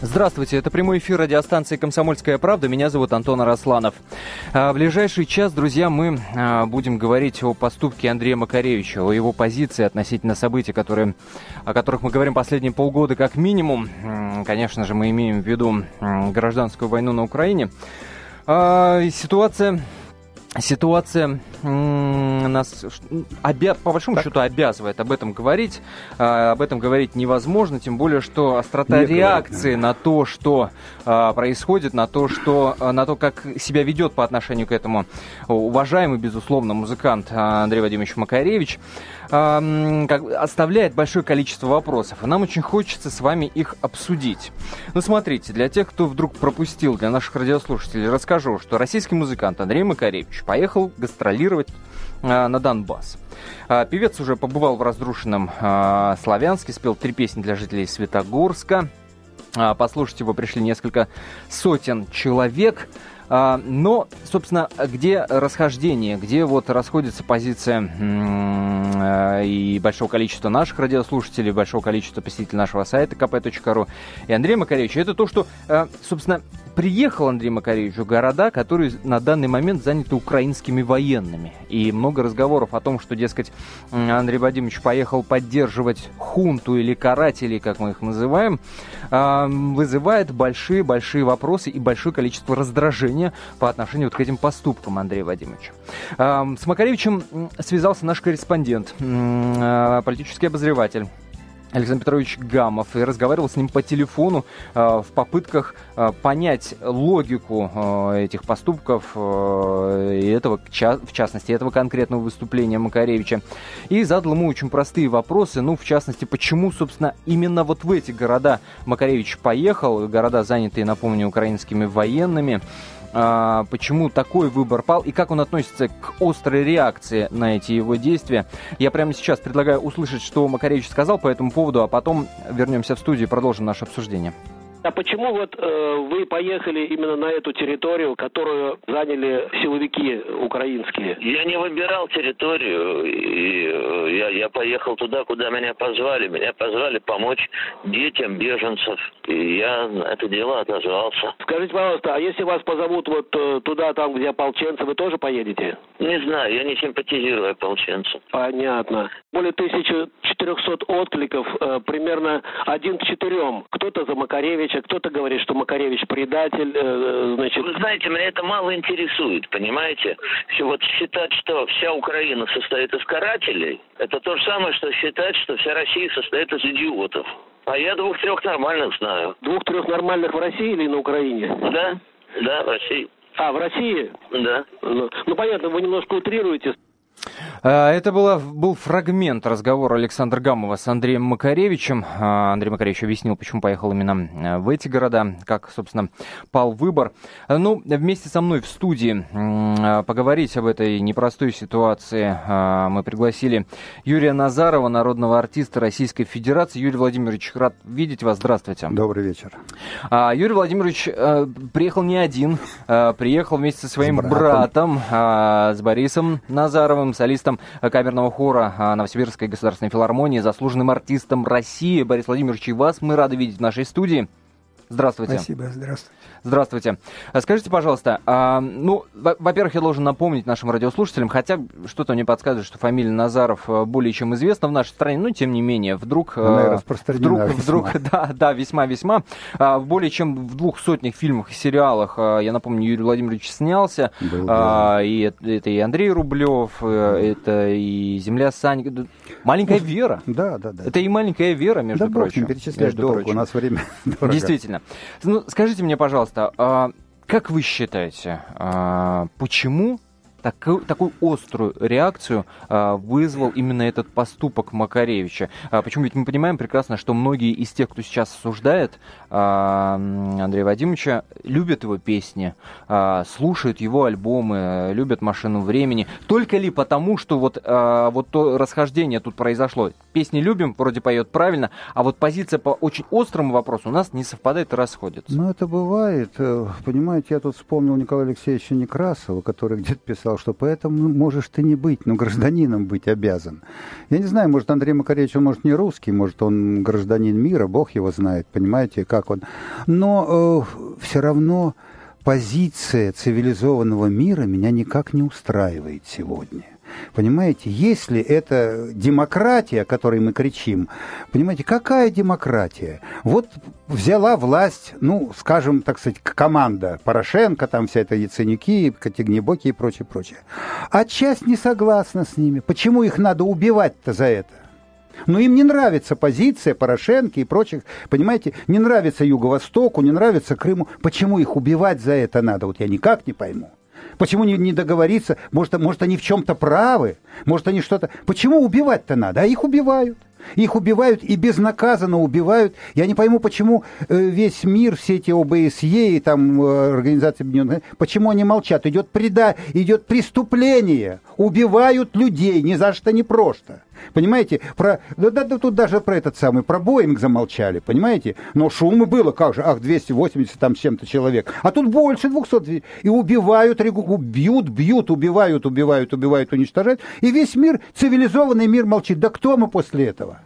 Здравствуйте, это прямой эфир радиостанции «Комсомольская правда». Меня зовут Антон Арасланов. А, в ближайший час, друзья, мы а, будем говорить о поступке Андрея Макаревича, о его позиции относительно событий, которые, о которых мы говорим последние полгода как минимум. Конечно же, мы имеем в виду гражданскую войну на Украине. А, ситуация ситуация нас обя... по большому так. счету обязывает об этом говорить. А, об этом говорить невозможно, тем более, что острота Не реакции говорит, на то, что а, происходит, на то, что, а, на то, как себя ведет по отношению к этому уважаемый, безусловно, музыкант Андрей Вадимович Макаревич, как, оставляет большое количество вопросов. И нам очень хочется с вами их обсудить. Ну, смотрите, для тех, кто вдруг пропустил, для наших радиослушателей, расскажу, что российский музыкант Андрей Макаревич поехал гастролировать а, на Донбасс. А, певец уже побывал в разрушенном а, Славянске, спел три песни для жителей Светогорска. Послушать его пришли несколько сотен человек. А, но, собственно, где расхождение, где вот расходится позиция э, и большого количества наших радиослушателей, большого количества посетителей нашего сайта kp.ru и Андрея Макаревича, это то, что, э, собственно, приехал Андрей Макаревич в города, которые на данный момент заняты украинскими военными. И много разговоров о том, что, дескать, Андрей Вадимович поехал поддерживать хунту или карателей, как мы их называем, а, вызывает большие-большие вопросы и большое количество раздражения по отношению вот к этим поступкам Андрея Вадимовича. С Макаревичем связался наш корреспондент, а, политический обозреватель Александр Петрович Гамов и разговаривал с ним по телефону э, в попытках э, понять логику э, этих поступков э, и этого, в частности, этого конкретного выступления Макаревича. И задал ему очень простые вопросы, ну, в частности, почему, собственно, именно вот в эти города Макаревич поехал, города, занятые, напомню, украинскими военными, а, почему такой выбор пал и как он относится к острой реакции на эти его действия. Я прямо сейчас предлагаю услышать, что Макаревич сказал по этому поводу, а потом вернемся в студию и продолжим наше обсуждение. А почему вот э, вы поехали именно на эту территорию, которую заняли силовики украинские? Я не выбирал территорию, и э, я, я поехал туда, куда меня позвали. Меня позвали помочь детям беженцев, и я на это дело отозвался. Скажите, пожалуйста, а если вас позовут вот э, туда, там, где ополченцы, вы тоже поедете? Не знаю, я не симпатизирую ополченцам. Понятно. Более 1400 откликов, э, примерно один к четырем. Кто-то за Макаревич Макаревича, кто-то говорит, что Макаревич предатель, э, значит... Вы знаете, меня это мало интересует, понимаете? Все вот считать, что вся Украина состоит из карателей, это то же самое, что считать, что вся Россия состоит из идиотов. А я двух-трех нормальных знаю. Двух-трех нормальных в России или на Украине? Да, да, в России. А, в России? Да. Ну, ну понятно, вы немножко утрируете. А, это было, был фрагмент разговора Александра Гамова с Андреем Макаревичем. А, Андрей Макаревич объяснил, почему поехал именно а, в эти города, как, собственно, пал выбор. Ну, вместе со мной в студии поговорить об этой непростой ситуации мы пригласили Юрия Назарова, народного артиста Российской Федерации. Юрий Владимирович, рад видеть вас. Здравствуйте. Добрый вечер. Юрий Владимирович приехал не один, приехал вместе со своим с братом, братом с Борисом Назаровым, солистом камерного хора а, Новосибирской государственной филармонии, заслуженным артистом России. Борис Владимирович, и вас мы рады видеть в нашей студии. Здравствуйте. Спасибо, здравствуйте. Здравствуйте. А скажите, пожалуйста, а, ну, во-первых, я должен напомнить нашим радиослушателям, хотя что-то мне подсказывает, что фамилия Назаров э, более чем известна в нашей стране, но тем не менее, вдруг... Э, Она вдруг, весьма. вдруг, да, да, весьма-весьма. А, более чем в двух сотнях фильмах и сериалах, я напомню, Юрий Владимирович снялся, Был, а, и это, и Андрей Рублев, э, это и Земля Сань, маленькая Вера. Да, да, да. Это и маленькая Вера, между да, прочим. Да, перечислять между прочим. у нас время Действительно. Ну, скажите мне, пожалуйста, а, как вы считаете, а, почему такую, такую острую реакцию а, вызвал именно этот поступок Макаревича. А, почему? Ведь мы понимаем прекрасно, что многие из тех, кто сейчас осуждает а, Андрея Вадимовича, любят его песни, а, слушают его альбомы, любят «Машину времени». Только ли потому, что вот, а, вот то расхождение тут произошло? Песни любим, вроде поет правильно, а вот позиция по очень острому вопросу у нас не совпадает и расходится. Ну, это бывает. Э, понимаете, я тут вспомнил Николая Алексеевича Некрасова, который где-то писал написал, что поэтому можешь ты не быть, но гражданином быть обязан. Я не знаю, может, Андрей Макаревич, он, может, не русский, может, он гражданин мира, Бог его знает, понимаете, как он. Но э, все равно позиция цивилизованного мира меня никак не устраивает сегодня. Понимаете, если это демократия, о которой мы кричим, понимаете, какая демократия? Вот взяла власть, ну, скажем, так сказать, команда Порошенко, там вся эта Яценюки, Котегнебоки и прочее, прочее. А часть не согласна с ними. Почему их надо убивать-то за это? Но им не нравится позиция Порошенко и прочих, понимаете, не нравится Юго-Востоку, не нравится Крыму. Почему их убивать за это надо? Вот я никак не пойму. Почему не, не договориться? Может, может, они в чем-то правы? Может, они что-то... Почему убивать-то надо? А их убивают. Их убивают и безнаказанно убивают. Я не пойму, почему э, весь мир, все эти ОБСЕ и там э, Организация Объединенных почему они молчат? Идет преда, идет преступление. Убивают людей, ни за что не просто. Понимаете, про, да, да, да тут даже про этот самый, про Боинг замолчали, понимаете? Но шумы было, как же, ах, 280 там с чем-то человек. А тут больше 200. И убивают, бьют, бьют, убивают, убивают, убивают, уничтожают. И весь мир, цивилизованный мир молчит. Да кто мы после этого?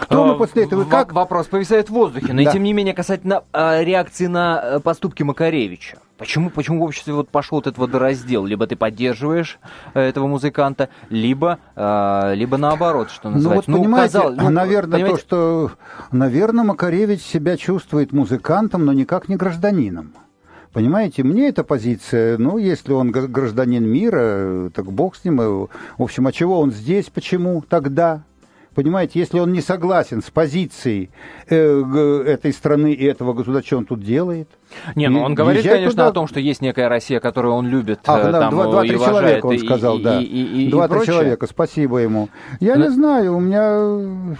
Кто мы после этого? Как? Вопрос повисает в воздухе. Но да. и тем не менее, касательно э, реакции на э, поступки Макаревича. Почему, почему в обществе вот пошел вот этот вот раздел? Либо ты поддерживаешь э, этого музыканта, либо, э, либо наоборот, что называется. Ну, вот, ну, понимаете, казалось, ну, наверное, понимаете... то, что, наверное, Макаревич себя чувствует музыкантом, но никак не гражданином. Понимаете, мне эта позиция, ну, если он гражданин мира, так бог с ним. В общем, а чего он здесь, почему тогда? Понимаете, если он не согласен с позицией э, этой страны и этого государства, что он тут делает? Не, ну он говорит, конечно, туда... о том, что есть некая Россия, которую он любит. Ах, да, там, два-три человека он сказал, и, да. Два-три человека, спасибо ему. Я Но... не знаю, у меня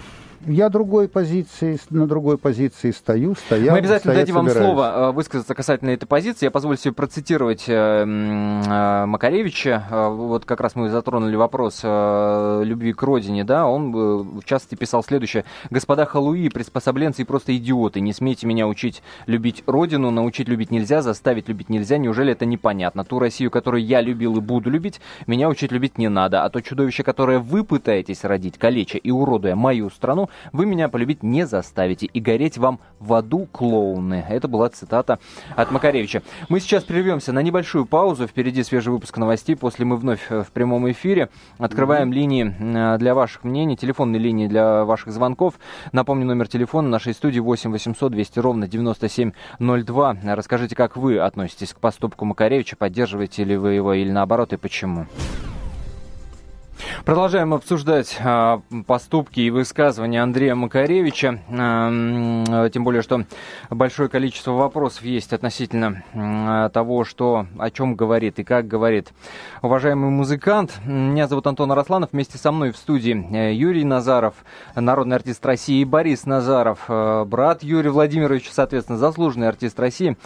я другой позиции, на другой позиции стою, стоял. Мы обязательно дадим вам слово э, высказаться касательно этой позиции. Я позволю себе процитировать э, э, Макаревича. Вот как раз мы затронули вопрос любви к родине, да, он в частности писал следующее. «Господа халуи, приспособленцы и просто идиоты, не смейте меня учить любить родину, научить любить нельзя, заставить любить нельзя, неужели это непонятно? Ту Россию, которую я любил и буду любить, меня учить любить не надо, а то чудовище, которое вы пытаетесь родить, калеча и уродуя мою страну, вы меня полюбить не заставите, и гореть вам в аду клоуны. Это была цитата от Макаревича. Мы сейчас прервемся на небольшую паузу. Впереди свежий выпуск новостей. После мы вновь в прямом эфире. Открываем линии э, для ваших мнений, телефонные линии для ваших звонков. Напомню, номер телефона нашей студии 8 800 200 ровно 9702. Расскажите, как вы относитесь к поступку Макаревича, поддерживаете ли вы его или наоборот, и почему. Продолжаем обсуждать а, поступки и высказывания Андрея Макаревича. А, тем более, что большое количество вопросов есть относительно а, того, что, о чем говорит и как говорит уважаемый музыкант. Меня зовут Антон Арасланов. Вместе со мной в студии э, Юрий Назаров, народный артист России, и Борис Назаров, э, брат Юрия Владимировича, соответственно, заслуженный артист России.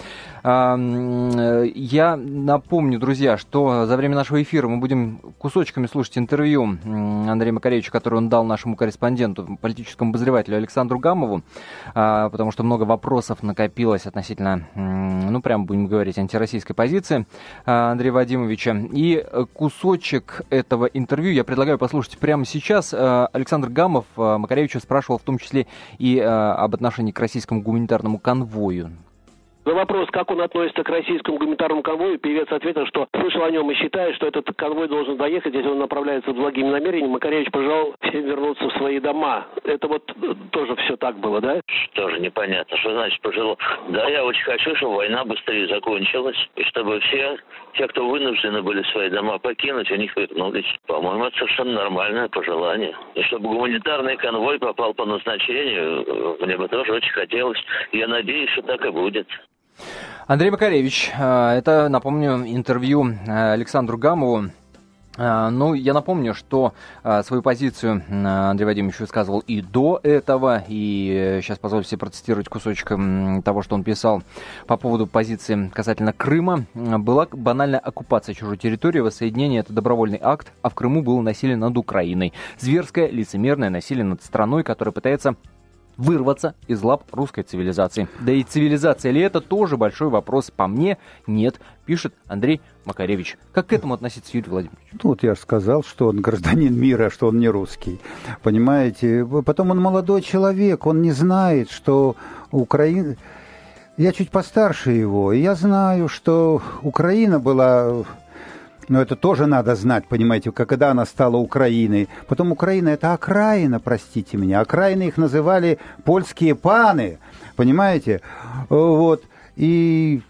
Э, я напомню, друзья, что за время нашего эфира мы будем кусочками слушать интервью Андрея Макаревича, который он дал нашему корреспонденту, политическому обозревателю Александру Гамову, а, потому что много вопросов накопилось относительно, ну, прям будем говорить, антироссийской позиции а, Андрея Вадимовича. И кусочек этого интервью я предлагаю послушать прямо сейчас. А, Александр Гамов Макаревича спрашивал в том числе и об отношении к российскому гуманитарному конвою. На вопрос, как он относится к российскому гуманитарному конвою, певец ответил, что слышал о нем и считает, что этот конвой должен доехать, если он направляется с благими намерениями. Макаревич пожелал всем вернуться в свои дома. Это вот э, тоже все так было, да? Тоже непонятно. Что значит пожелал? Да, я очень хочу, чтобы война быстрее закончилась, и чтобы все, те, кто вынуждены были свои дома покинуть, у них вернулись. По-моему, это совершенно нормальное пожелание. И чтобы гуманитарный конвой попал по назначению, э, мне бы тоже очень хотелось. Я надеюсь, что так и будет. Андрей Макаревич, э, это, напомню, интервью э, Александру Гамову. Э, ну, я напомню, что свою позицию Андрей Вадимович высказывал и до этого, и сейчас позволю себе процитировать кусочек того, что он писал по поводу позиции касательно Крыма. Была банальная оккупация чужой территории, воссоединение – это добровольный акт, а в Крыму было насилие над Украиной. Зверское, лицемерное насилие над страной, которая пытается вырваться из лап русской цивилизации. Да и цивилизация ли это тоже большой вопрос. По мне, нет, пишет Андрей Макаревич. Как к этому относиться, Юрий Владимирович? Ну, вот я же сказал, что он гражданин мира, что он не русский. Понимаете? Потом он молодой человек, он не знает, что Украина... Я чуть постарше его, и я знаю, что Украина была но это тоже надо знать, понимаете, когда она стала Украиной. Потом Украина – это окраина, простите меня. Окраины их называли польские паны, понимаете? Вот. И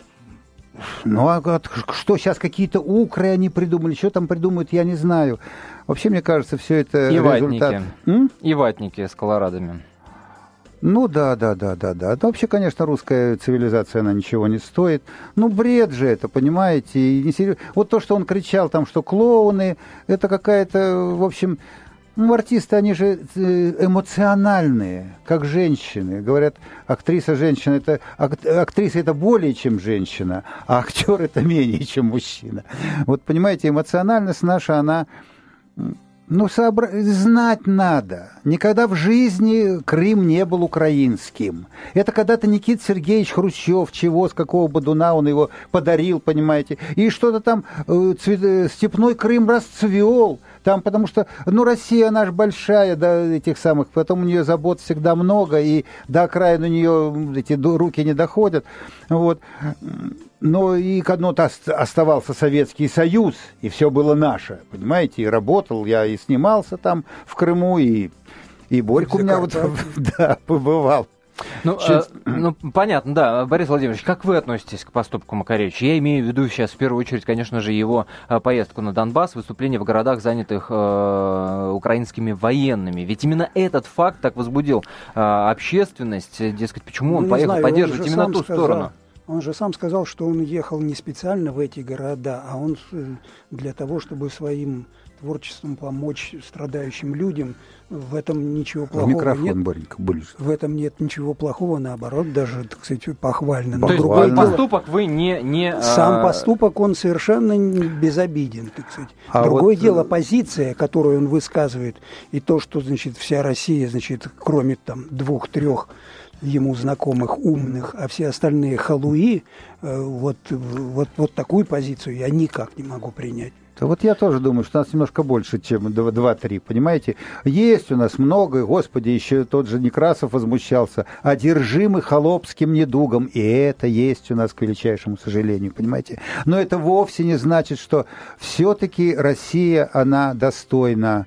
ну, а что сейчас какие-то укры они придумали, что там придумают, я не знаю. Вообще, мне кажется, все это И результат... ватники. М? И ватники с колорадами. Ну да, да, да, да, да. Это вообще, конечно, русская цивилизация, она ничего не стоит. Ну, бред же это, понимаете? И не серьез... Вот то, что он кричал там, что клоуны, это какая-то, в общем, ну, артисты, они же э, эмоциональные, как женщины. Говорят, актриса женщина это актриса это более чем женщина, а актер это менее чем мужчина. Вот понимаете, эмоциональность наша, она ну, сообра... знать надо. Никогда в жизни Крым не был украинским. Это когда-то Никит Сергеевич Хрущев, чего, с какого бодуна он его подарил, понимаете. И что-то там э, цвет... Э, степной Крым расцвел. Там, потому что, ну, Россия, она же большая, до этих самых, потом у нее забот всегда много, и до окраин у нее эти руки не доходят. Вот. Но и одно-то оставался Советский Союз, и все было наше, понимаете, и работал я, и снимался там в Крыму, и, и Борька у меня вот, да, побывал. Ну, э, ну, понятно, да. Борис Владимирович, как вы относитесь к поступку Макаревича? Я имею в виду сейчас в первую очередь, конечно же, его э, поездку на Донбасс, выступление в городах, занятых э, украинскими военными. Ведь именно этот факт так возбудил э, общественность. Дескать, почему он ну, поехал знаю, поддерживать он именно ту сказал, сторону? Он же сам сказал, что он ехал не специально в эти города, а он э, для того, чтобы своим творчеством помочь страдающим людям. В этом ничего плохого в микрофон, нет. Боренька, ближе. В этом нет ничего плохого, наоборот, даже, так сказать, похвально. Но То есть поступок вы не... не а, Сам поступок, он совершенно безобиден, так сказать. А Другое вот... дело, позиция, которую он высказывает, и то, что, значит, вся Россия, значит, кроме там двух-трех ему знакомых умных, а все остальные халуи, э, вот, вот, вот такую позицию я никак не могу принять. Вот я тоже думаю, что нас немножко больше, чем 2-3, понимаете? Есть у нас много, господи, еще тот же Некрасов возмущался, одержимый холопским недугом, и это есть у нас, к величайшему сожалению, понимаете? Но это вовсе не значит, что все-таки Россия, она достойна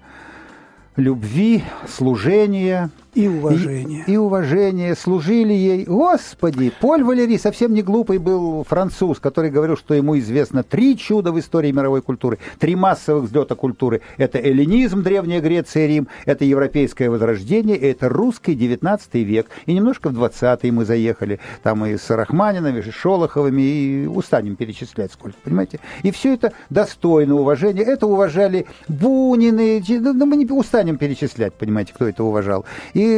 любви, служения, и уважение. И, и уважение. Служили ей. Господи, Поль Валерий совсем не глупый был француз, который говорил, что ему известно три чуда в истории мировой культуры, три массовых взлета культуры. Это эллинизм, Древняя Греция, Рим, это европейское возрождение, это русский 19 век. И немножко в 20 мы заехали, там и с Рахманиновыми, и Шолоховыми, и устанем перечислять сколько, понимаете? И все это достойно уважения. Это уважали Бунины, ну, мы не устанем перечислять, понимаете, кто это уважал.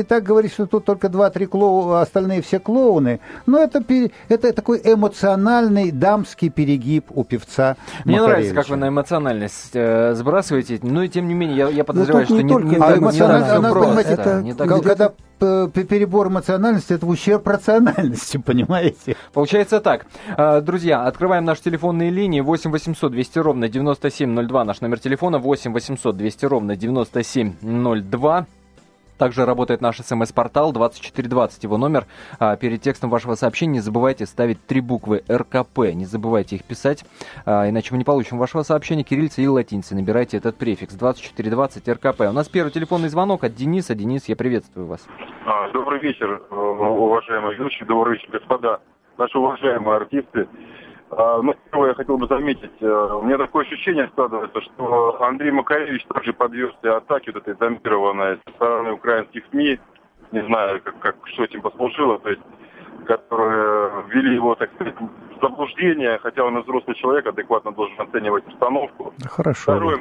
Так говорить, что тут только два-три клоуна, остальные все клоуны, но это, это такой эмоциональный дамский перегиб у певца Мне нравится, как вы на эмоциональность э, сбрасываете, но и тем не менее, я, я подозреваю, что не, не, не, а не, так все просто. Это, не так когда перебор эмоциональности это ущерб рациональности, понимаете? Получается так. Э, друзья, открываем наши телефонные линии 8 800 200 ровно 9702, наш номер телефона 8 800 200 ровно 9702. Также работает наш смс-портал 2420, его номер. А, перед текстом вашего сообщения не забывайте ставить три буквы РКП. Не забывайте их писать, а, иначе мы не получим вашего сообщения кириллица и латиницы. Набирайте этот префикс 2420 РКП. У нас первый телефонный звонок от Дениса. Денис, я приветствую вас. А, добрый вечер, уважаемые ведущие, добрый вечер, господа, наши уважаемые артисты. А, ну, первое, я хотел бы заметить, э, у меня такое ощущение складывается, что Андрей Макаревич также подвергся атаке вот этой зомбированной со стороны украинских СМИ, не знаю, как, как, что этим послужило, то есть, которые ввели его, так сказать, в заблуждение, хотя он взрослый человек, адекватно должен оценивать обстановку. Хорошо. Второй,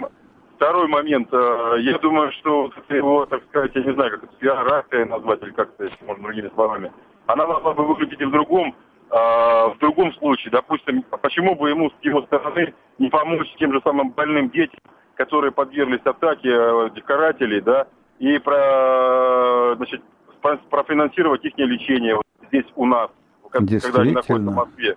второй момент, э, я думаю, что его, так сказать, я не знаю, как это, пиар назвать, или как-то, если можно другими словами, она могла бы выглядеть и в другом в другом случае, допустим, почему бы ему с его стороны не помочь тем же самым больным детям, которые подверглись атаке э, карателей, да, и про, значит, профинансировать их лечение вот здесь у нас, когда они находятся в Москве.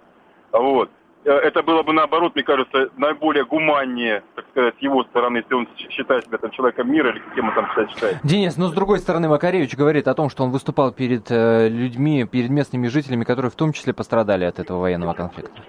Вот. Э, это было бы, наоборот, мне кажется, наиболее гуманнее, так сказать, с его стороны, если он считает себя там человеком мира или кем он там себя считает. Денис, но с другой стороны, Макаревич говорит о том, что он выступал перед э, людьми, перед местными жителями, которые в том числе пострадали от этого военного конфликта.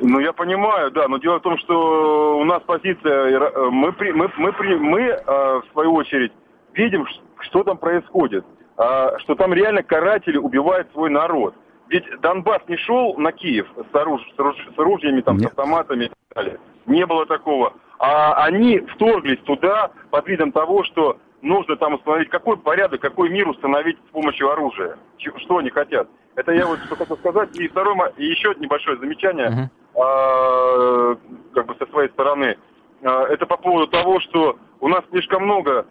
Ну, я понимаю, да, но дело в том, что у нас позиция, э, мы, мы, мы, мы, мы в свою очередь, видим, что там происходит, а, что там реально каратели убивают свой народ. Ведь Донбасс не шел на Киев с, оруж... с, оруж... с оружиями, там, с автоматами и так далее. Не было такого. А они вторглись туда под видом того, что нужно там установить какой порядок, какой мир установить с помощью оружия. Что они хотят. Это я вот что хотел сказать. И второе, и еще небольшое замечание, uh-huh. как бы со своей стороны. А, это по поводу того, что у нас слишком много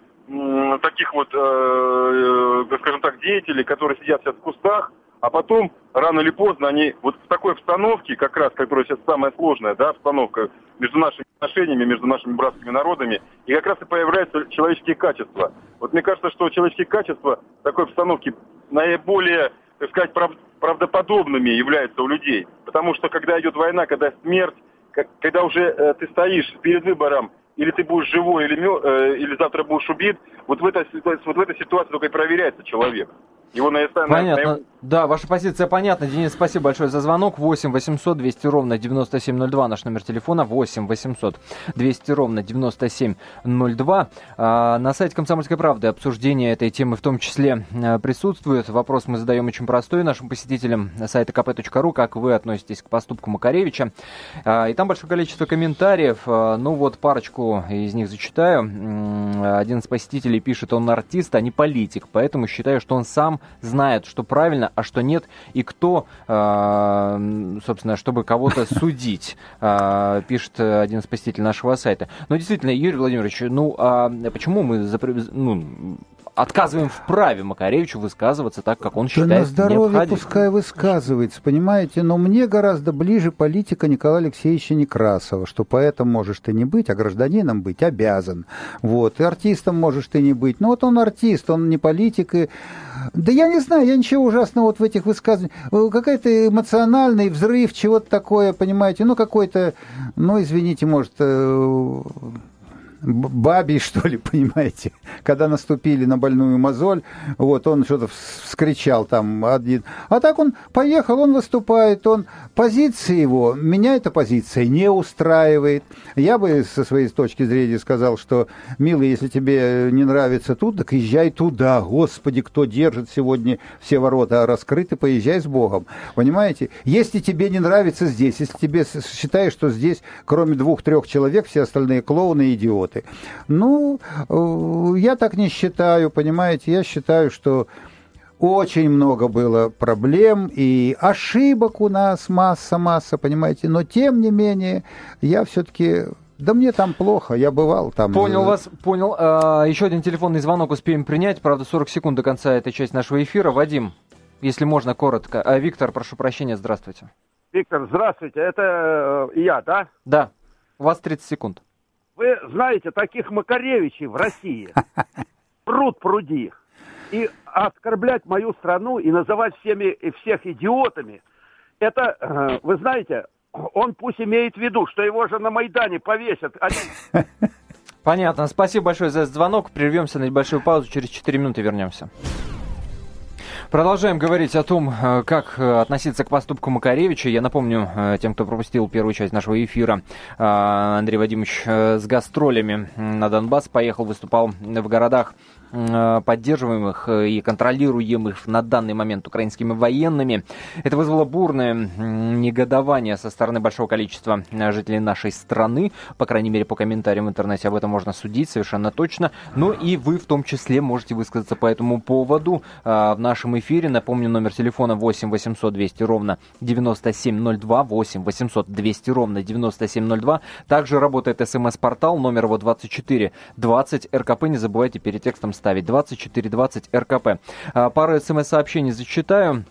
таких вот, э, э, скажем так, деятелей, которые сидят сейчас в кустах, а потом, рано или поздно, они вот в такой обстановке, как раз, которая сейчас самая сложная, да, обстановка между нашими отношениями, между нашими братскими народами, и как раз и появляются человеческие качества. Вот мне кажется, что человеческие качества в такой обстановке наиболее, так сказать, прав, правдоподобными являются у людей. Потому что когда идет война, когда смерть, когда уже э, ты стоишь перед выбором, или ты будешь живой, или, э, или завтра будешь убит, вот в, этой, вот в этой ситуации только и проверяется человек. Его на, Понятно. На, на... Да, ваша позиция понятна. Денис, спасибо большое за звонок. 8 800 200 ровно 9702 наш номер телефона. 8 800 200 ровно 9702. А, на сайте «Комсомольской правды» обсуждение этой темы в том числе а, присутствует. Вопрос мы задаем очень простой нашим посетителям сайта kp.ru. Как вы относитесь к поступку Макаревича? А, и там большое количество комментариев. А, ну вот парочку из них зачитаю. Один из посетителей пишет, он артист, а не политик. Поэтому считаю, что он сам знает, что правильно, а что нет, и кто, э, собственно, чтобы кого-то судить, э, пишет один посетителей нашего сайта. Но действительно, Юрий Владимирович, ну а почему мы ну, отказываем в праве Макаревичу высказываться так, как он считает да на здоровье необходимым. пускай высказывается, понимаете, но мне гораздо ближе политика Николая Алексеевича Некрасова, что поэтом можешь ты не быть, а гражданином быть обязан. Вот, и артистом можешь ты не быть. Ну вот он артист, он не политик, и да я не знаю, я ничего ужасного вот в этих высказываниях. Э, какой-то эмоциональный взрыв, чего-то такое, понимаете, ну какой-то, ну извините, может, э, бабий, что ли, понимаете, когда наступили на больную мозоль, вот, он что-то вскричал там один. А так он поехал, он выступает, он, позиция его, меня эта позиция не устраивает. Я бы со своей точки зрения сказал, что, милый, если тебе не нравится тут, так езжай туда. Господи, кто держит сегодня все ворота раскрыты, поезжай с Богом. Понимаете? Если тебе не нравится здесь, если тебе считаешь, что здесь, кроме двух-трех человек, все остальные клоуны и идиоты, работы. Ну, э, я так не считаю, понимаете, я считаю, что очень много было проблем и ошибок у нас масса-масса, понимаете, но тем не менее я все-таки да мне там плохо, я бывал там. Понял вас, понял. А, еще один телефонный звонок успеем принять, правда, 40 секунд до конца этой части нашего эфира. Вадим, если можно, коротко. А, Виктор, прошу прощения, здравствуйте. Виктор, здравствуйте, это э, я, да? Да, у вас 30 секунд. Вы знаете, таких Макаревичей в России пруд пруди. И оскорблять мою страну и называть всеми и всех идиотами, это, э, вы знаете, он пусть имеет в виду, что его же на Майдане повесят. Понятно. Спасибо большое за звонок. Прервемся на небольшую паузу. Через 4 минуты вернемся. Продолжаем говорить о том, э, как э, относиться к поступку Макаревича. Я напомню э, тем, кто пропустил первую часть нашего эфира, Андрей Вадимович с гастролями на Донбасс поехал, выступал в городах поддерживаемых э, и контролируемых на данный момент украинскими военными. Это вызвало бурное негодование со стороны большого количества э, жителей нашей страны. По крайней мере, по комментариям в интернете об этом можно судить совершенно точно. Ну и вы в том числе можете высказаться по этому поводу в нашем эфире. Напомню, номер телефона 8 800 200 ровно 9702, 8 800 200 ровно 9702. Также работает смс-портал, номер его 24 20 РКП. Не забывайте перед текстом ставить 2420 РКП. А, пару смс-сообщений зачитаю.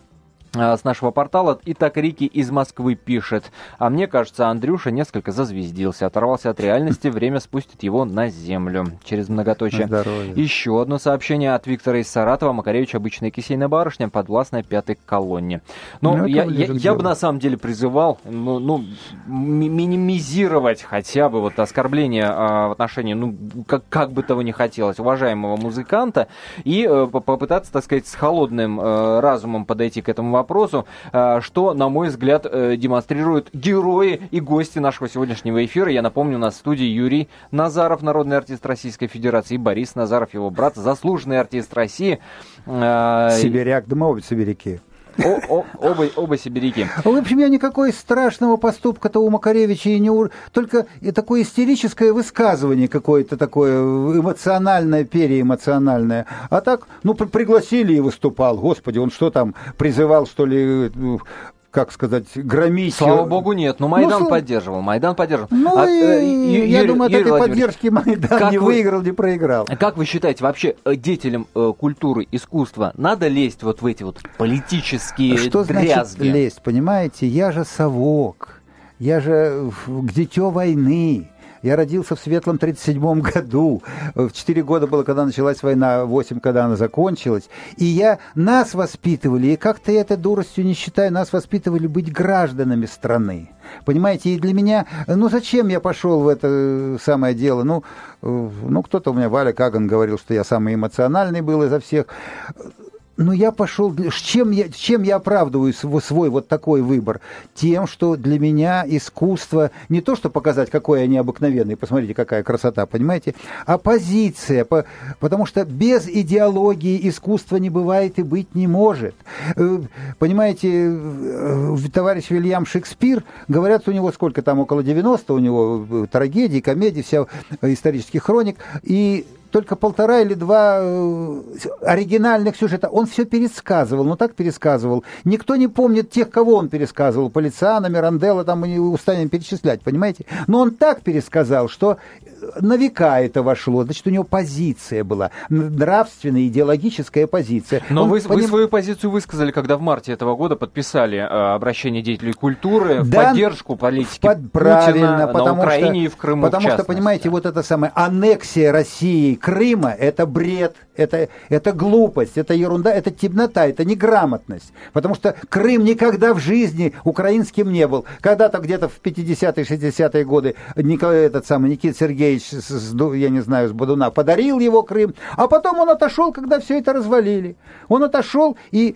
А, с нашего портала. Итак, Рики из Москвы пишет. А мне кажется, Андрюша несколько зазвездился, оторвался от реальности, время спустит его на землю. Через многоточие. Еще одно сообщение от Виктора из Саратова. Макаревич обычная кисейная барышня, подвластная пятой колонне. Но ну, я, я, я бы на самом деле призывал ну, ну, минимизировать хотя бы вот оскорбление а, в отношении, ну, как, как бы того ни хотелось, уважаемого музыканта, и а, попытаться, так сказать, с холодным а, разумом подойти к этому вопросу, э, что, на мой взгляд, э, демонстрируют герои и гости нашего сегодняшнего эфира. Я напомню, у нас в студии Юрий Назаров, народный артист Российской Федерации, и Борис Назаров, его брат, заслуженный артист России. Э, Сибиряк, да обе сибиряки. О, о, оба, оба сибиряки. В общем, я никакой страшного поступка-то у Макаревича и не... Ур... Только такое истерическое высказывание какое-то такое, эмоциональное, переэмоциональное. А так, ну, пригласили и выступал. Господи, он что там, призывал, что ли, как сказать, громить. Слава богу, нет. Но ну, Майдан ну, поддерживал. Майдан поддерживал. Ну, а, э, и, я думаю, от этой поддержки Майдан не вы, выиграл, не проиграл. Как вы считаете, вообще э, деятелям э, культуры, искусства надо лезть вот в эти вот политические Что дрязги? значит лезть, понимаете? Я же совок. Я же дитё войны. Я родился в светлом 37 году. В 4 года было, когда началась война, 8, когда она закончилась. И я, нас воспитывали, и как-то я этой дуростью не считаю, нас воспитывали быть гражданами страны. Понимаете, и для меня, ну зачем я пошел в это самое дело? Ну, ну кто-то у меня, Валя Каган, говорил, что я самый эмоциональный был изо всех но я пошел, чем я, чем я оправдываю свой, вот такой выбор? Тем, что для меня искусство не то, что показать, какой я необыкновенный, посмотрите, какая красота, понимаете, а позиция, по, потому что без идеологии искусства не бывает и быть не может. Э, понимаете, э, товарищ Вильям Шекспир, говорят, у него сколько там, около 90 у него э, трагедий, комедий, вся исторических хроник, и только полтора или два э, оригинальных сюжета. Он все пересказывал, ну так пересказывал. Никто не помнит тех, кого он пересказывал. Полициана, Миранделла, там мы не устанем перечислять, понимаете? Но он так пересказал, что на века это вошло. Значит, у него позиция была, нравственная, идеологическая позиция. Но вы, поним... вы свою позицию высказали, когда в марте этого года подписали э, обращение деятелей культуры да, в поддержку политики под... Правильно, Путина на Украине что, и в Крыму Потому что, понимаете, вот это самое аннексия России Крыма – это бред, это, это глупость, это ерунда, это темнота, это неграмотность. Потому что Крым никогда в жизни украинским не был. Когда-то где-то в 50-е, 60-е годы Николай, этот самый Никита Сергеевич, я не знаю, с Бодуна подарил его Крым, а потом он отошел, когда все это развалили. Он отошел и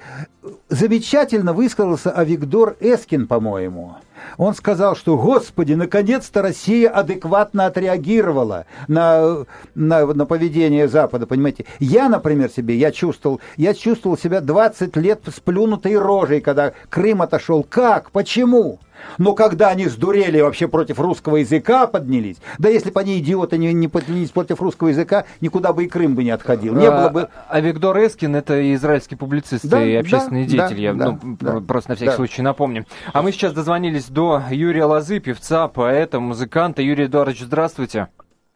замечательно высказался о Виктор Эскин, по-моему. Он сказал, что, господи, наконец-то Россия адекватно отреагировала на, на, на поведение Запада, понимаете. Я, например, себе, я чувствовал, я чувствовал себя 20 лет с плюнутой рожей, когда Крым отошел. Как? Почему? Но когда они сдурели вообще против русского языка поднялись, да если бы они идиоты не, не поднялись против русского языка, никуда бы и Крым бы не отходил. Не а, было бы... а Виктор Эскин это израильский публицист да, и общественный да, деятель, да, я да, ну, да, просто на всякий да. случай напомню. А мы сейчас дозвонились до Юрия Лозы, певца, поэта, музыканта. Юрий Эдуардович, здравствуйте.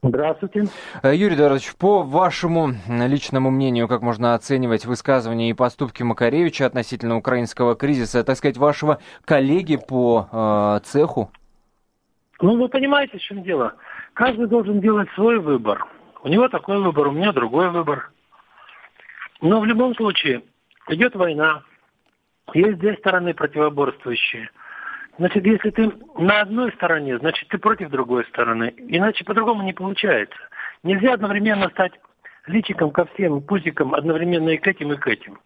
Здравствуйте. Э, Юрий Эдуардович, по вашему личному мнению, как можно оценивать высказывания и поступки Макаревича относительно украинского кризиса, так сказать, вашего коллеги по э, цеху? Ну, вы понимаете, в чем дело? Каждый должен делать свой выбор. У него такой выбор, у меня другой выбор. Но в любом случае, идет война, есть две стороны противоборствующие – Значит, если ты на одной стороне, значит, ты против другой стороны. Иначе по-другому не получается. Нельзя одновременно стать личиком ко всем, пузиком одновременно и к этим, и к этим.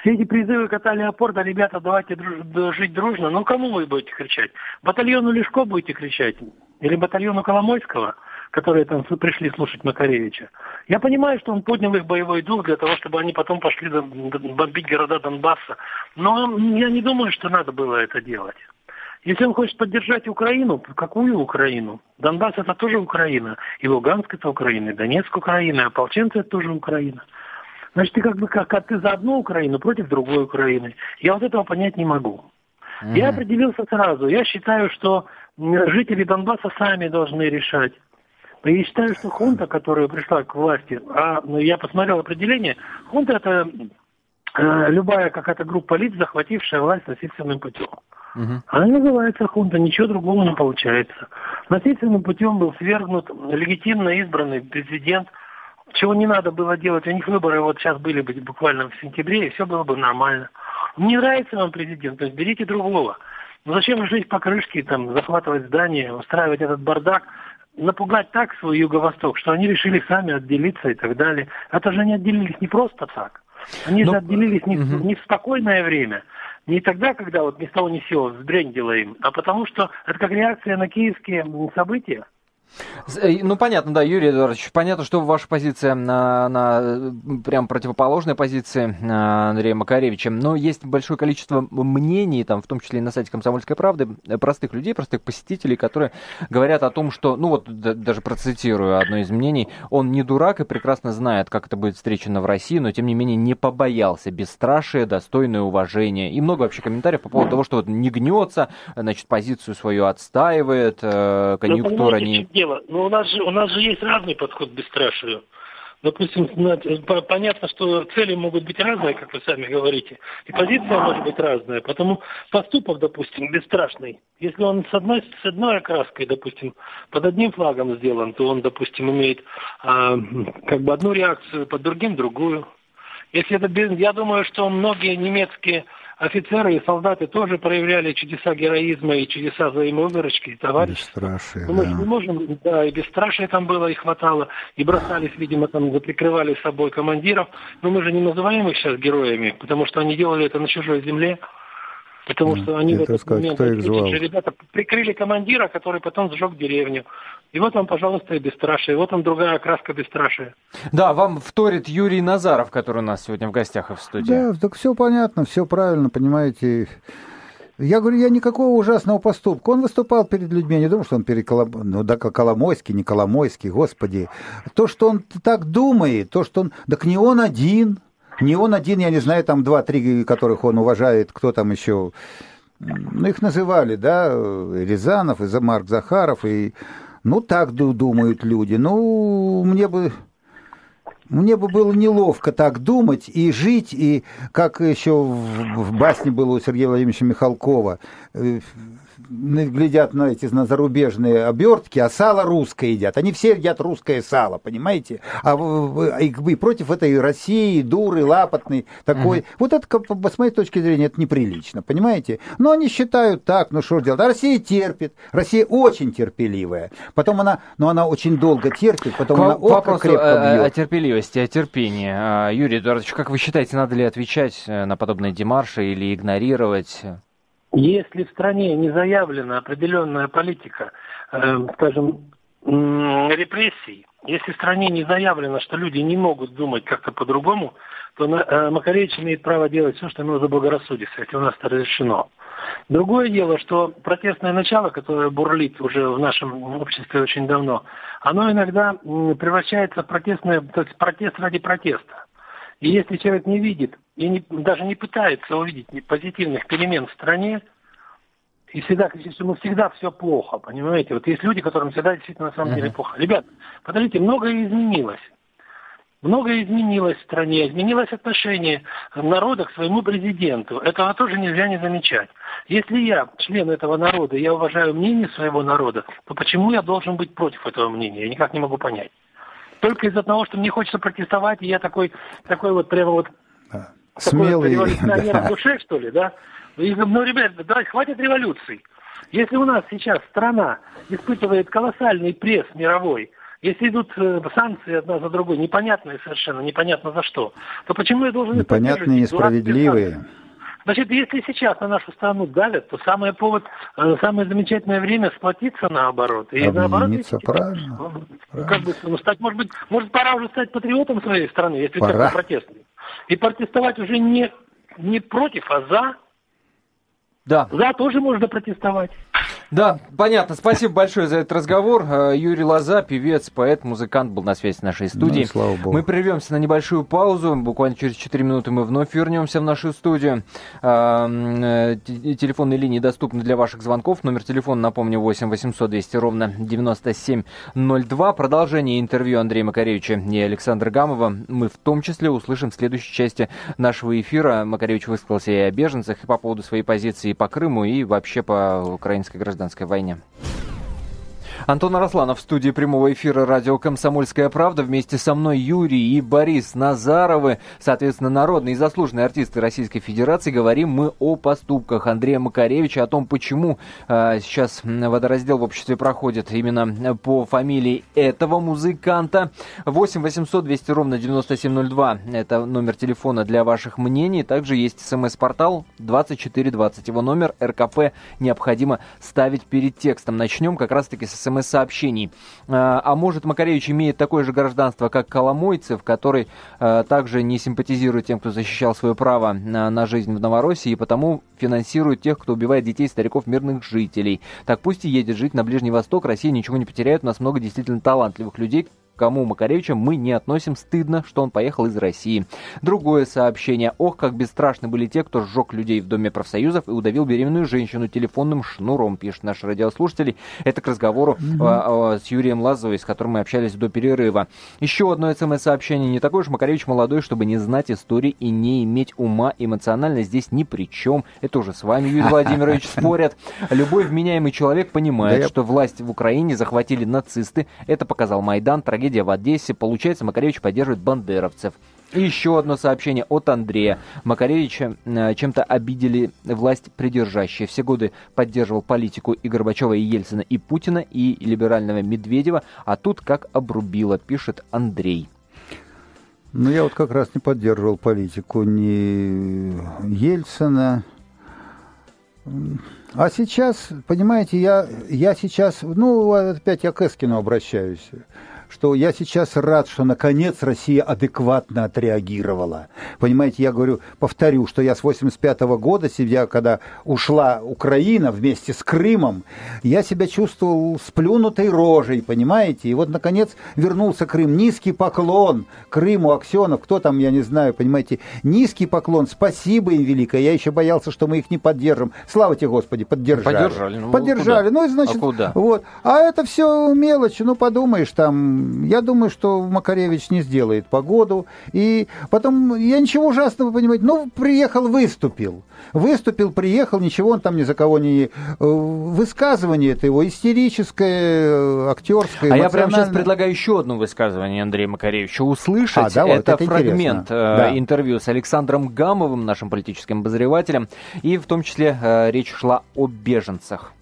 Все эти призывы кота Леопорда, ребята, давайте друж, жить дружно. Ну, кому вы будете кричать? Батальону Лешко будете кричать? Или батальону Коломойского, которые там пришли слушать Макаревича? Я понимаю, что он поднял их боевой дух для того, чтобы они потом пошли бомбить города Донбасса. Но я не думаю, что надо было это делать. Если он хочет поддержать Украину, какую Украину? Донбасс это тоже Украина, и Луганск это Украина, и Донецк Украина, и ополченцы это тоже Украина. Значит, ты как бы как, как ты за одну Украину против другой Украины. Я вот этого понять не могу. Mm-hmm. Я определился сразу. Я считаю, что жители Донбасса сами должны решать. Я считаю, что хунта, которая пришла к власти, а ну, я посмотрел определение, хунта это э, любая какая-то группа лиц, захватившая власть насильственным путем. Угу. Она называется хунта, ничего другого не получается. Насильственным путем был свергнут легитимно избранный президент, чего не надо было делать. У них выборы вот сейчас были бы буквально в сентябре, и все было бы нормально. Не нравится вам президент, то есть берите другого. Но зачем жить по крышке, там, захватывать здание, устраивать этот бардак, напугать так свой Юго-Восток, что они решили сами отделиться и так далее. Это же они отделились не просто так. Они Но... же отделились не, угу. не в спокойное время, не тогда, когда вот ни с того ни с сего взбрендило им, а потому что это как реакция на киевские события. Э, ну, понятно, да, Юрий Эдуардович, понятно, что ваша позиция, на, на прям противоположная позиции э, Андрея Макаревича, но есть большое количество мнений, там, в том числе и на сайте «Комсомольской правды», э, простых людей, простых посетителей, которые говорят о том, что, ну вот, даже процитирую одно из мнений, он не дурак и прекрасно знает, как это будет встречено в России, но, тем не менее, не побоялся, бесстрашие, достойное уважение. И много вообще комментариев по поводу того, что вот не гнется, значит, позицию свою отстаивает, конъюнктура не дело. Но у нас же, у нас же есть разный подход к бесстрашию. Допустим, понятно, что цели могут быть разные, как вы сами говорите, и позиция может быть разная. Потому поступок, допустим, бесстрашный, если он с одной, с одной окраской, допустим, под одним флагом сделан, то он, допустим, имеет а, как бы одну реакцию, под другим другую. Если это без... Я думаю, что многие немецкие офицеры и солдаты тоже проявляли чудеса героизма и чудеса взаимовыручки и товарищества. Бесстрашие, Мы да. не можем, да, и бесстрашие там было, и хватало, и бросались, видимо, там, прикрывали собой командиров. Но мы же не называем их сейчас героями, потому что они делали это на чужой земле. Потому что они в этот сказать, момент, эти же ребята, прикрыли командира, который потом сжег деревню. И вот вам, пожалуйста, и бесстрашие. Вот вам другая окраска бесстрашия. Да, вам вторит Юрий Назаров, который у нас сегодня в гостях и в студии. Да, так все понятно, все правильно, понимаете. Я говорю, я никакого ужасного поступка. Он выступал перед людьми, я не думаю, что он перед Колом... ну, да, Коломойский, не Коломойский, господи. То, что он так думает, то, что он... Так не он один, не он один, я не знаю, там два-три, которых он уважает, кто там еще... Ну, их называли, да, Рязанов, и Марк Захаров, и... Ну, так думают люди. Ну, мне бы... Мне бы было неловко так думать и жить, и как еще в, в басне было у Сергея Владимировича Михалкова, э, глядят на эти на зарубежные обертки, а сало русское едят. Они все едят русское сало, понимаете? А и, и против этой России, дуры, лапотный такой. Угу. Вот это, с моей точки зрения, это неприлично, понимаете? Но они считают так, ну что делать? А Россия терпит. Россия очень терпеливая. Потом она, но она очень долго терпит, потом К она очень крепко бьет. О терпеливости, о терпении. А, Юрий Эдуардович, как вы считаете, надо ли отвечать э, на подобные демарши или игнорировать? Если в стране не заявлена определенная политика, э, скажем, репрессий, если в стране не заявлено, что люди не могут думать как-то по-другому, то э, Макаревич имеет право делать все, что ему заблагорассудится, если у нас это разрешено. Другое дело, что протестное начало, которое бурлит уже в нашем обществе очень давно, оно иногда превращается в протестное, то есть протест ради протеста. И если человек не видит и не, даже не пытается увидеть позитивных перемен в стране, и всегда кричит, что ну всегда все плохо, понимаете? Вот есть люди, которым всегда действительно на самом uh-huh. деле плохо. Ребят, подождите, многое изменилось. Многое изменилось в стране, изменилось отношение народа к своему президенту. Этого тоже нельзя не замечать. Если я член этого народа, я уважаю мнение своего народа, то почему я должен быть против этого мнения? Я никак не могу понять только из-за того, что мне хочется протестовать, и я такой, такой вот прямо вот. Смелый вот да. в душе, что ли, да? Ну, ребят, давайте, хватит революций. Если у нас сейчас страна испытывает колоссальный пресс мировой, если идут э, санкции одна за другой, непонятные совершенно, непонятно за что, то почему я должен... Непонятные, несправедливые. Значит, если сейчас на нашу страну давят, то самое повод, э, самое замечательное время сплотиться наоборот. И наоборот, правильно. Ну, как бы, ну, стать, может быть, может пора уже стать патриотом своей страны, если пора. такой протестный. И протестовать уже не, не против, а за. Да. За тоже можно протестовать. Да, понятно. Спасибо большое за этот разговор. Э, Юрий Лоза, певец, поэт, музыкант, был на связи с нашей студии. Ну, слава богу. Мы прервемся на небольшую паузу. Буквально через 4 минуты мы вновь вернемся в нашу студию. Э, телефонные линии доступны для ваших звонков. Номер телефона, напомню, 8 800 200 ровно 9702. Продолжение интервью Андрея Макаревича и Александра Гамова мы в том числе услышим в следующей части нашего эфира. Макаревич высказался и о беженцах, и по поводу своей позиции по Крыму, и вообще по украинской гражданской войне. Антон Арасланов в студии прямого эфира радио «Комсомольская правда». Вместе со мной Юрий и Борис Назаровы, соответственно, народные и заслуженные артисты Российской Федерации. Говорим мы о поступках Андрея Макаревича, о том, почему э, сейчас водораздел в обществе проходит именно по фамилии этого музыканта. 8 800 200 ровно 9702. Это номер телефона для ваших мнений. Также есть смс-портал 2420. Его номер РКП необходимо ставить перед текстом. Начнем как раз-таки с смс-сообщений. А, а может, Макаревич имеет такое же гражданство, как Коломойцев, который а, также не симпатизирует тем, кто защищал свое право на, жизнь в Новороссии, и потому финансирует тех, кто убивает детей, стариков, мирных жителей. Так пусть и едет жить на Ближний Восток, Россия ничего не потеряет, у нас много действительно талантливых людей, кому Макаревича мы не относим. Стыдно, что он поехал из России. Другое сообщение. Ох, как бесстрашны были те, кто сжег людей в Доме профсоюзов и удавил беременную женщину телефонным шнуром, пишет наш радиослушатель. Это к разговору mm-hmm. э, э, с Юрием Лазовой, с которым мы общались до перерыва. Еще одно смс-сообщение. Не такой уж Макаревич молодой, чтобы не знать истории и не иметь ума. Эмоционально здесь ни при чем. Это уже с вами, Юрий Владимирович, спорят. Любой вменяемый человек понимает, что власть в Украине захватили нацисты. Это показал Майдан, трагедия трагедия в Одессе. Получается, Макаревич поддерживает бандеровцев. И еще одно сообщение от Андрея. Макаревича э, чем-то обидели власть придержащие. Все годы поддерживал политику и Горбачева, и Ельцина, и Путина, и либерального Медведева. А тут как обрубило, пишет Андрей. Ну, я вот как раз не поддерживал политику ни Ельцина. А сейчас, понимаете, я, я сейчас, ну, опять я к Эскину обращаюсь что я сейчас рад, что наконец Россия адекватно отреагировала. Понимаете, я говорю, повторю, что я с 85 -го года, сидя, когда ушла Украина вместе с Крымом, я себя чувствовал сплюнутой рожей, понимаете? И вот, наконец, вернулся Крым. Низкий поклон Крыму, Аксенов, кто там, я не знаю, понимаете? Низкий поклон, спасибо им великое. Я еще боялся, что мы их не поддержим. Слава тебе, Господи, поддержали. Поддержали. Ну, поддержали. Куда? Ну, и значит, а куда? Вот. А это все мелочи, ну, подумаешь, там, я думаю, что Макаревич не сделает погоду. И потом, я ничего ужасного, понимаете, ну, приехал, выступил. Выступил, приехал, ничего он там ни за кого не... Э, высказывание это его истерическое, актерское, А я прямо сейчас предлагаю еще одно высказывание Андрея Макаревича услышать. А, да, это это фрагмент э, да. интервью с Александром Гамовым, нашим политическим обозревателем. И в том числе э, речь шла о беженцах.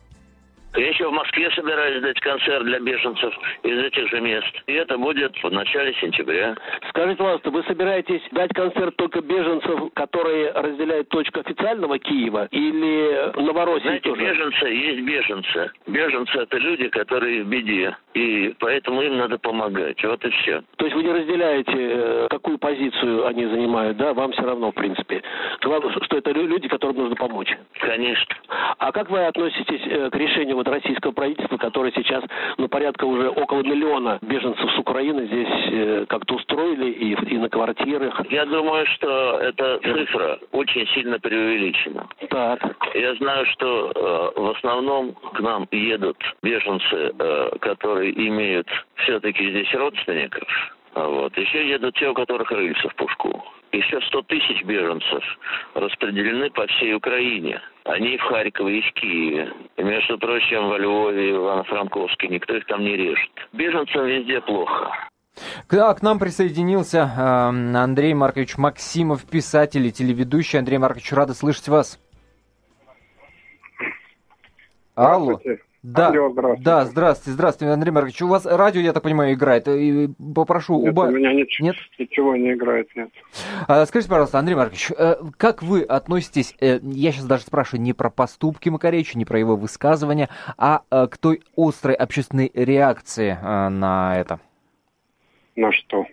Я еще в Москве собираюсь дать концерт для беженцев из этих же мест. И это будет в начале сентября. Скажите, пожалуйста, вы собираетесь дать концерт только беженцев, которые разделяют точку официального Киева, или Новороссии Знаете, тоже? беженцы есть беженцы. Беженцы – это люди, которые в беде. И поэтому им надо помогать. Вот и все. То есть вы не разделяете, э, какую позицию они занимают, да? Вам все равно, в принципе. Главное, что это люди, которым нужно помочь. Конечно. А как вы относитесь э, к решению вот российского правительства, которое сейчас, ну, порядка уже около миллиона беженцев с Украины здесь э, как-то устроили и, и на квартирах. Я думаю, что эта цифра очень сильно преувеличена. Так. Я знаю, что э, в основном к нам едут беженцы, э, которые имеют все-таки здесь родственников. А вот. Еще едут те, у которых рыльца в пушку. Еще 100 тысяч беженцев распределены по всей Украине. Они в Харькове и в Киеве. И, между прочим, во Львове, в Ивано-Франковске. Никто их там не режет. Беженцам везде плохо. К, к нам присоединился э, Андрей Маркович Максимов, писатель и телеведущий. Андрей Маркович, рада слышать вас. Алло. Да, Алло, здравствуйте. да, здравствуйте, здравствуйте, Андрей Маркович. У вас радио, я так понимаю, играет. И попрошу нет, уба... у меня ничего, нет? ничего не играет, нет. А, скажите, пожалуйста, Андрей Маркович, э, как вы относитесь, э, я сейчас даже спрашиваю не про поступки Макаревича, не про его высказывания, а э, к той острой общественной реакции на это? На что?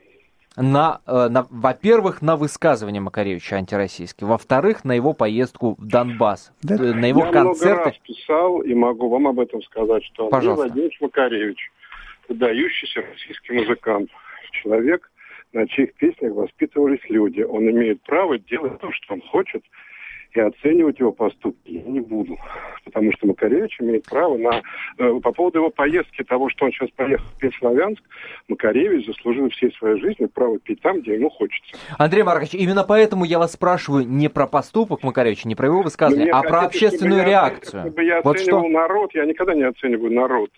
На, э, на во-первых, на высказывание Макаревича антироссийские, во-вторых, на его поездку в Донбасс, да? Э, на его Я концерты. много раз писал и могу вам об этом сказать, что Андрей Пожалуйста. Владимирович Макаревич, выдающийся российский музыкант, человек, на чьих песнях воспитывались люди. Он имеет право делать то, что он хочет, и оценивать его поступки я не буду. Потому что Макаревич имеет право на... Э, по поводу его поездки, того, что он сейчас поехал в Славянск, Макаревич заслужил всей своей жизни право петь там, где ему хочется. Андрей Маркович, именно поэтому я вас спрашиваю не про поступок Макаревича, не про его высказывание, а про общественную чтобы реакцию. Я, чтобы я вот что? народ, я никогда не оцениваю народ.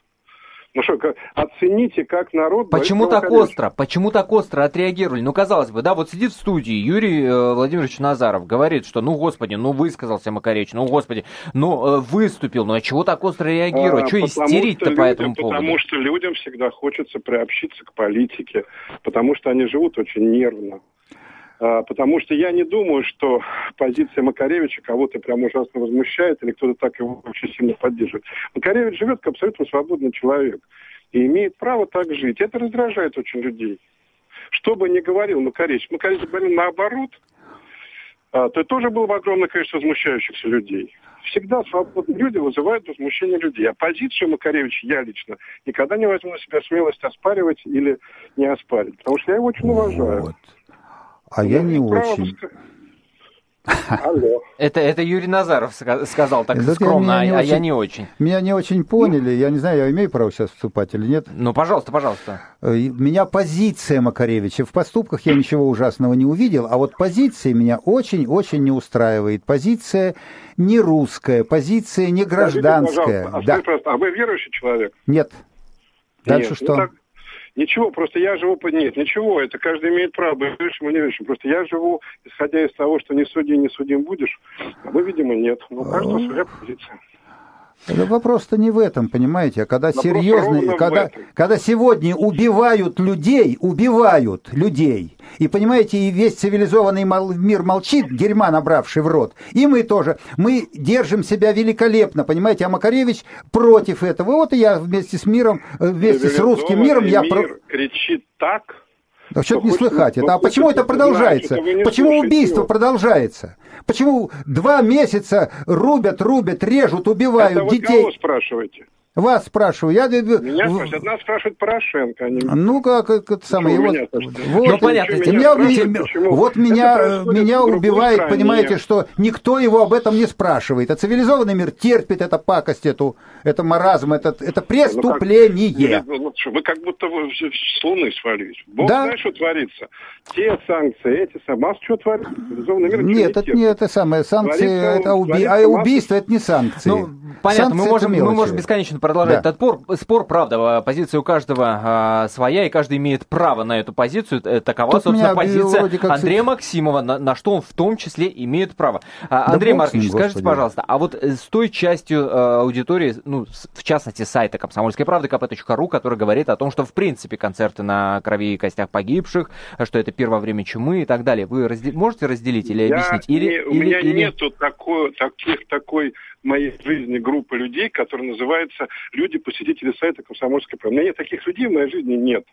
Ну что, оцените, как народ... Почему так количества. остро? Почему так остро отреагировали? Ну, казалось бы, да, вот сидит в студии Юрий э, Владимирович Назаров, говорит, что, ну, господи, ну, высказался Макаревич, ну, господи, ну, э, выступил, ну, а чего так остро реагировать? А, что истерить-то по этому поводу? Потому что людям всегда хочется приобщиться к политике, потому что они живут очень нервно. А, потому что я не думаю, что позиция Макаревича кого-то прям ужасно возмущает или кто-то так его очень сильно поддерживает. Макаревич живет как абсолютно свободный человек и имеет право так жить. Это раздражает очень людей. Что бы ни говорил Макаревич, Макаревич говорил наоборот, а, то тоже было бы огромное количество возмущающихся людей. Всегда свободные люди вызывают возмущение людей. А позицию Макаревича я лично никогда не возьму на себя смелость оспаривать или не оспаривать, потому что я его очень уважаю. Вот. А я не очень. Алло. Это, это Юрий Назаров сказал так это скромно, я а, а очень, я не очень. Меня не очень поняли. Я не знаю, я имею право сейчас вступать или нет. Ну, пожалуйста, пожалуйста. Э, меня позиция Макаревича. В поступках я ничего ужасного не увидел, а вот позиция меня очень-очень не устраивает. Позиция не русская, позиция не гражданская. Скажите, да. а вы верующий человек? Нет. Дальше Нет, что? Ну, так, Ничего, просто я живу... Нет, ничего, это каждый имеет право быть верующим и неверующим. Просто я живу, исходя из того, что не суди, не судим будешь. А вы, видимо, нет. Но у каждого своя позиция. Это вопрос-то не в этом, понимаете, а когда серьезно, когда, когда сегодня убивают людей, убивают людей, и понимаете, и весь цивилизованный мир молчит, дерьма набравший в рот, и мы тоже, мы держим себя великолепно, понимаете, а Макаревич против этого, вот и я вместе с миром, э, вместе с русским миром, я... Мир кричит так, да что-то не слыхать это. А почему это продолжается? Почему убийство продолжается? Почему два месяца рубят, рубят, режут, убивают это детей? Кого спрашиваете? Вас спрашиваю. Я... Меня спрашивают, нас спрашивает Порошенко. Они... А ну, как это самое... Вот, вот, ну, понятно. Меня, меня, вот меня, меня убивает, понимаете, что никто его об этом не спрашивает. А цивилизованный мир терпит эту пакость, эту, это маразм, это, это преступление. Ну, как, ну, вы как будто вы с Луны свалились. Бог да? знает, что творится. Те санкции, эти санкции. Масса чего творится. Цивилизованный мир Нет, это не это самое. Санкции, творится, это уби... а убийство, это не санкции. Ну, понятно, санкции мы можем, мы можем бесконечно продолжать да. этот спор. Спор, правда, позиция у каждого а, своя, и каждый имеет право на эту позицию. Э, такова, Тут собственно, позиция Андрея Максимова, на, на что он в том числе имеет право. А, да Андрей Маркович, ним, скажите, пожалуйста, а вот с той частью а, аудитории, ну, в частности, сайта комсомольской правды kp.ru, который говорит о том, что, в принципе, концерты на крови и костях погибших, что это первое время чумы и так далее. Вы разде... можете разделить или Я объяснить? Или, не, или, у меня или... нету такой, таких, такой моей жизни группы людей, которые называются люди-посетители сайта «Комсомольской правды». У меня таких людей в моей жизни нет.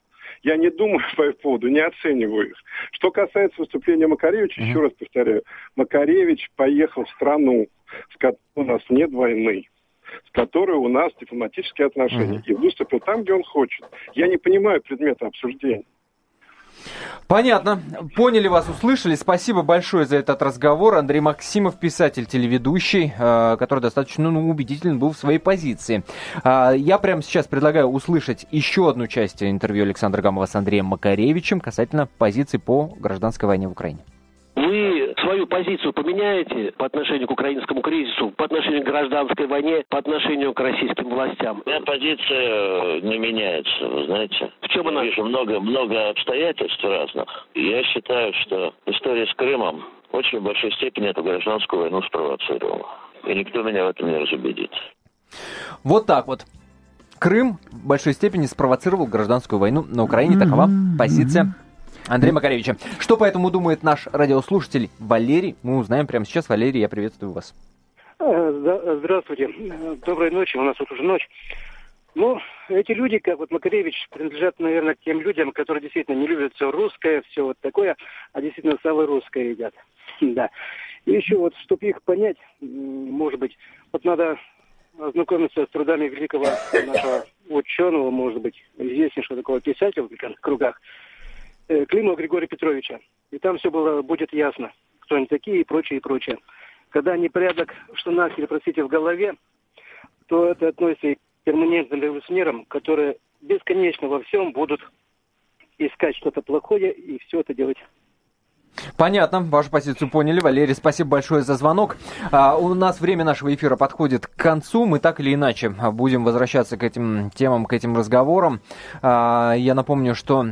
Я не думаю по их поводу, не оцениваю их. Что касается выступления Макаревича, mm-hmm. еще раз повторяю, Макаревич поехал в страну, с которой у нас нет войны с которой у нас дипломатические отношения, mm-hmm. и выступил там, где он хочет. Я не понимаю предмета обсуждения. Понятно. Поняли вас, услышали. Спасибо большое за этот разговор. Андрей Максимов, писатель, телеведущий, э, который достаточно ну, убедителен был в своей позиции. А, я прямо сейчас предлагаю услышать еще одну часть интервью Александра Гамова с Андреем Макаревичем касательно позиции по гражданской войне в Украине. Свою позицию поменяете по отношению к украинскому кризису, по отношению к гражданской войне, по отношению к российским властям? Моя позиция не меняется, вы знаете. В чем она? Я вижу много, много обстоятельств разных. я считаю, что история с Крымом в очень большой степени эту гражданскую войну спровоцировала. И никто меня в этом не разубедит. Вот так вот. Крым в большой степени спровоцировал гражданскую войну на Украине. Такова позиция Андрей Макаревича. Что по этому думает наш радиослушатель Валерий? Мы узнаем прямо сейчас. Валерий, я приветствую вас. Э, здравствуйте. Доброй ночи. У нас вот уже ночь. Ну, эти люди, как вот Макаревич, принадлежат, наверное, к тем людям, которые действительно не любят все русское, все вот такое, а действительно самое русское едят. Да. И еще вот, чтобы их понять, может быть, вот надо ознакомиться с трудами великого нашего ученого, может быть, известнейшего такого писателя в кругах, э, Климова Григория Петровича. И там все было, будет ясно, кто они такие и прочее, и прочее. Когда непорядок в штанах или, простите, в голове, то это относится и к перманентным революционерам, которые бесконечно во всем будут искать что-то плохое и все это делать Понятно, вашу позицию поняли. Валерий, спасибо большое за звонок. А, у нас время нашего эфира подходит к концу. Мы так или иначе будем возвращаться к этим темам, к этим разговорам. А, я напомню, что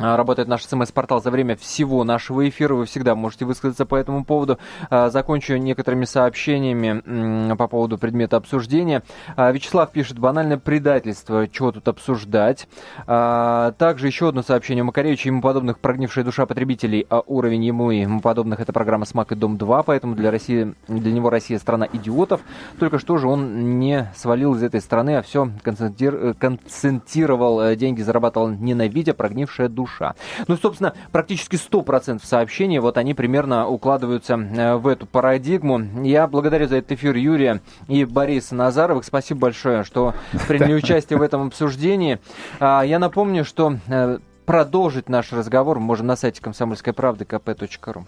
работает наш смс-портал за время всего нашего эфира. Вы всегда можете высказаться по этому поводу. А, закончу некоторыми сообщениями по поводу предмета обсуждения. А, Вячеслав пишет, банальное предательство, чего тут обсуждать. Также еще одно сообщение. У Макаревича ему подобных прогнившая душа потребителей, а уровень ему и ему подобных это программа «Смак и Дом-2», поэтому для, России, для него Россия страна идиотов. Только что же он не свалил из этой страны, а все концентрировал деньги, зарабатывал ненавидя прогнившая душа душа. Ну, собственно, практически 100% сообщений, вот они примерно укладываются э, в эту парадигму. Я благодарю за этот эфир Юрия и Бориса Назаровых. Спасибо большое, что приняли участие в этом обсуждении. А, я напомню, что э, продолжить наш разговор можно на сайте комсомольской правды kp.ru.